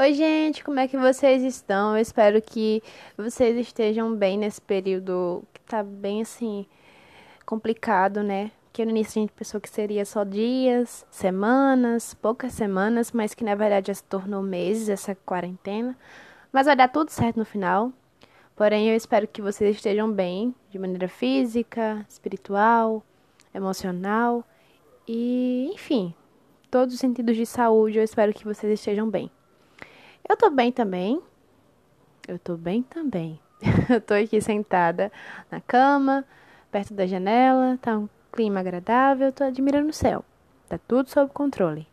Oi, gente, como é que vocês estão? Eu espero que vocês estejam bem nesse período que tá bem assim complicado, né? Que no início a gente pensou que seria só dias, semanas, poucas semanas, mas que na verdade já se tornou meses essa quarentena. Mas vai dar tudo certo no final. Porém, eu espero que vocês estejam bem de maneira física, espiritual, emocional e, enfim, todos os sentidos de saúde. Eu espero que vocês estejam bem. Eu tô bem também. Eu tô bem também. eu tô aqui sentada na cama, perto da janela, tá um clima agradável, tô admirando o céu. Tá tudo sob controle.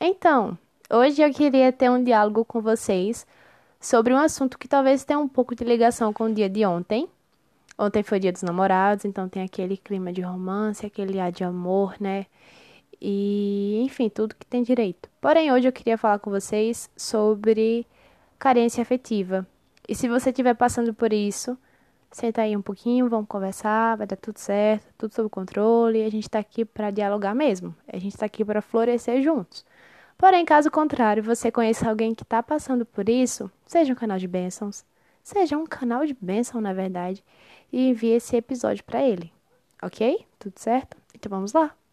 Então, hoje eu queria ter um diálogo com vocês sobre um assunto que talvez tenha um pouco de ligação com o dia de ontem. Ontem foi dia dos namorados, então tem aquele clima de romance, aquele ar de amor, né? E, enfim, tudo que tem direito. Porém, hoje eu queria falar com vocês sobre carência afetiva. E se você estiver passando por isso, senta aí um pouquinho, vamos conversar, vai dar tudo certo, tudo sob controle. A gente está aqui para dialogar mesmo. A gente está aqui para florescer juntos. Porém, caso contrário, você conheça alguém que está passando por isso, seja um canal de bênçãos, seja um canal de bênção, na verdade, e envie esse episódio para ele. Ok? Tudo certo? Então vamos lá!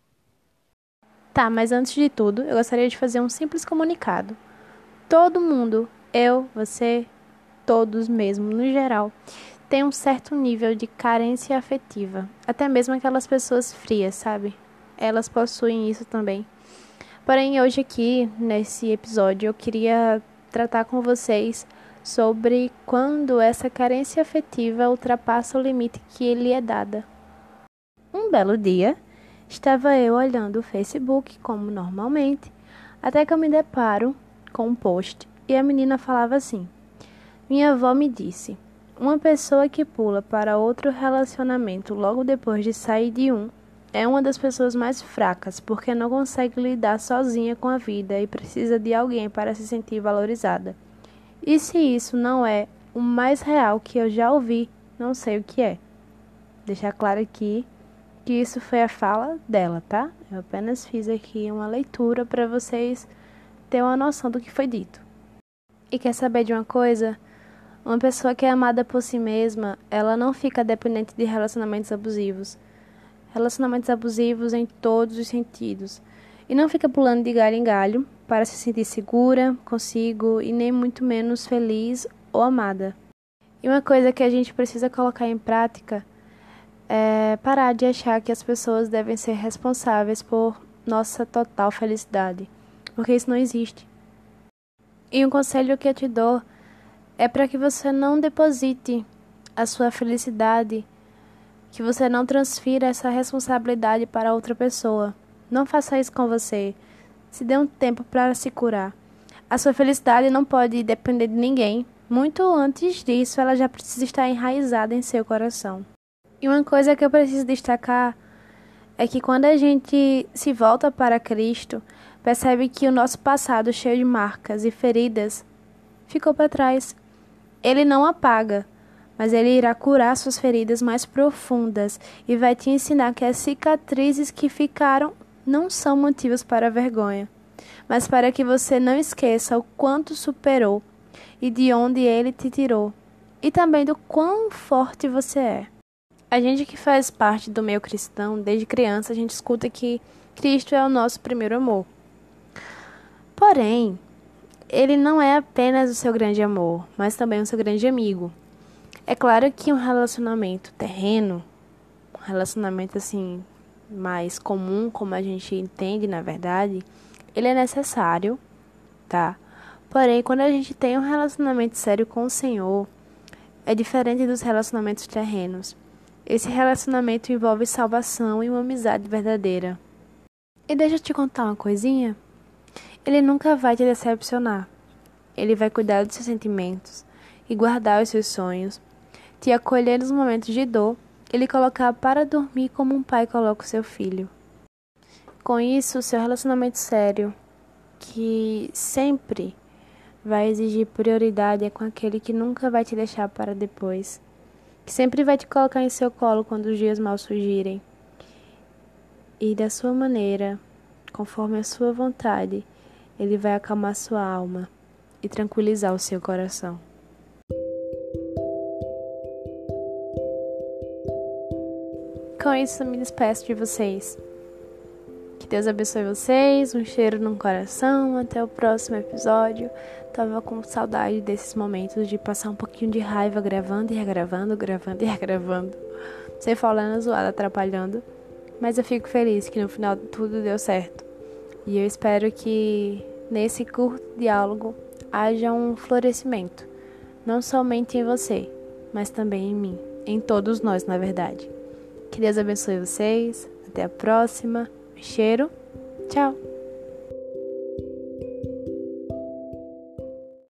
Tá, mas antes de tudo, eu gostaria de fazer um simples comunicado. Todo mundo, eu, você, todos mesmo, no geral, tem um certo nível de carência afetiva. Até mesmo aquelas pessoas frias, sabe? Elas possuem isso também. Porém, hoje aqui, nesse episódio, eu queria tratar com vocês sobre quando essa carência afetiva ultrapassa o limite que lhe é dada. Um belo dia, Estava eu olhando o Facebook como normalmente, até que eu me deparo com um post e a menina falava assim: Minha avó me disse: uma pessoa que pula para outro relacionamento logo depois de sair de um é uma das pessoas mais fracas porque não consegue lidar sozinha com a vida e precisa de alguém para se sentir valorizada. E se isso não é o mais real que eu já ouvi, não sei o que é. Deixar claro aqui que isso foi a fala dela, tá? Eu apenas fiz aqui uma leitura para vocês terem uma noção do que foi dito. E quer saber de uma coisa? Uma pessoa que é amada por si mesma, ela não fica dependente de relacionamentos abusivos. Relacionamentos abusivos em todos os sentidos. E não fica pulando de galho em galho para se sentir segura, consigo e nem muito menos feliz ou amada. E uma coisa que a gente precisa colocar em prática é parar de achar que as pessoas devem ser responsáveis por nossa total felicidade, porque isso não existe. E um conselho que eu te dou é para que você não deposite a sua felicidade, que você não transfira essa responsabilidade para outra pessoa. Não faça isso com você. Se dê um tempo para se curar. A sua felicidade não pode depender de ninguém. Muito antes disso, ela já precisa estar enraizada em seu coração. E uma coisa que eu preciso destacar é que quando a gente se volta para Cristo, percebe que o nosso passado cheio de marcas e feridas ficou para trás. Ele não apaga, mas ele irá curar suas feridas mais profundas e vai te ensinar que as cicatrizes que ficaram não são motivos para vergonha, mas para que você não esqueça o quanto superou e de onde ele te tirou, e também do quão forte você é. A gente que faz parte do meio cristão, desde criança, a gente escuta que Cristo é o nosso primeiro amor. Porém, ele não é apenas o seu grande amor, mas também o seu grande amigo. É claro que um relacionamento terreno, um relacionamento assim mais comum, como a gente entende na verdade, ele é necessário, tá? Porém, quando a gente tem um relacionamento sério com o Senhor, é diferente dos relacionamentos terrenos. Esse relacionamento envolve salvação e uma amizade verdadeira. E deixa eu te contar uma coisinha. Ele nunca vai te decepcionar. Ele vai cuidar dos seus sentimentos e guardar os seus sonhos, te acolher nos momentos de dor e lhe colocar para dormir como um pai coloca o seu filho. Com isso, seu relacionamento sério, que sempre vai exigir prioridade, é com aquele que nunca vai te deixar para depois que sempre vai te colocar em seu colo quando os dias mal surgirem. E da sua maneira, conforme a sua vontade, ele vai acalmar sua alma e tranquilizar o seu coração. Com isso, me despeço de vocês. Deus abençoe vocês, um cheiro no coração. Até o próximo episódio. Tava com saudade desses momentos de passar um pouquinho de raiva gravando e regravando, gravando e regravando. Sem falando, zoada, atrapalhando. Mas eu fico feliz que no final tudo deu certo. E eu espero que nesse curto diálogo haja um florescimento, não somente em você, mas também em mim, em todos nós, na verdade. Que Deus abençoe vocês. Até a próxima. Cheiro. Tchau.